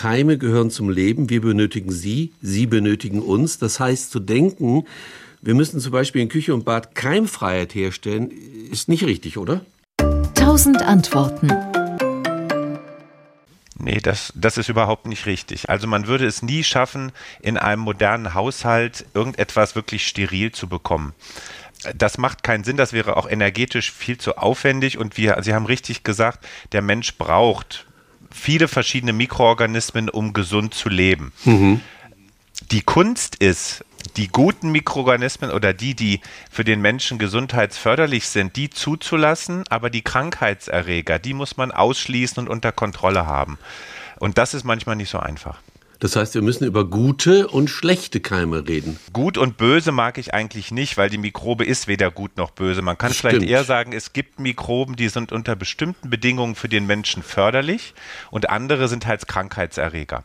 Keime gehören zum Leben, wir benötigen sie, sie benötigen uns. Das heißt, zu denken, wir müssen zum Beispiel in Küche und Bad Keimfreiheit herstellen, ist nicht richtig, oder? Tausend Antworten. Nee, das, das ist überhaupt nicht richtig. Also man würde es nie schaffen, in einem modernen Haushalt irgendetwas wirklich steril zu bekommen. Das macht keinen Sinn, das wäre auch energetisch viel zu aufwendig und wir, Sie haben richtig gesagt, der Mensch braucht viele verschiedene Mikroorganismen, um gesund zu leben. Mhm. Die Kunst ist, die guten Mikroorganismen oder die, die für den Menschen gesundheitsförderlich sind, die zuzulassen, aber die Krankheitserreger, die muss man ausschließen und unter Kontrolle haben. Und das ist manchmal nicht so einfach. Das heißt, wir müssen über gute und schlechte Keime reden. Gut und böse mag ich eigentlich nicht, weil die Mikrobe ist weder gut noch böse. Man kann vielleicht eher sagen, es gibt Mikroben, die sind unter bestimmten Bedingungen für den Menschen förderlich und andere sind halt Krankheitserreger.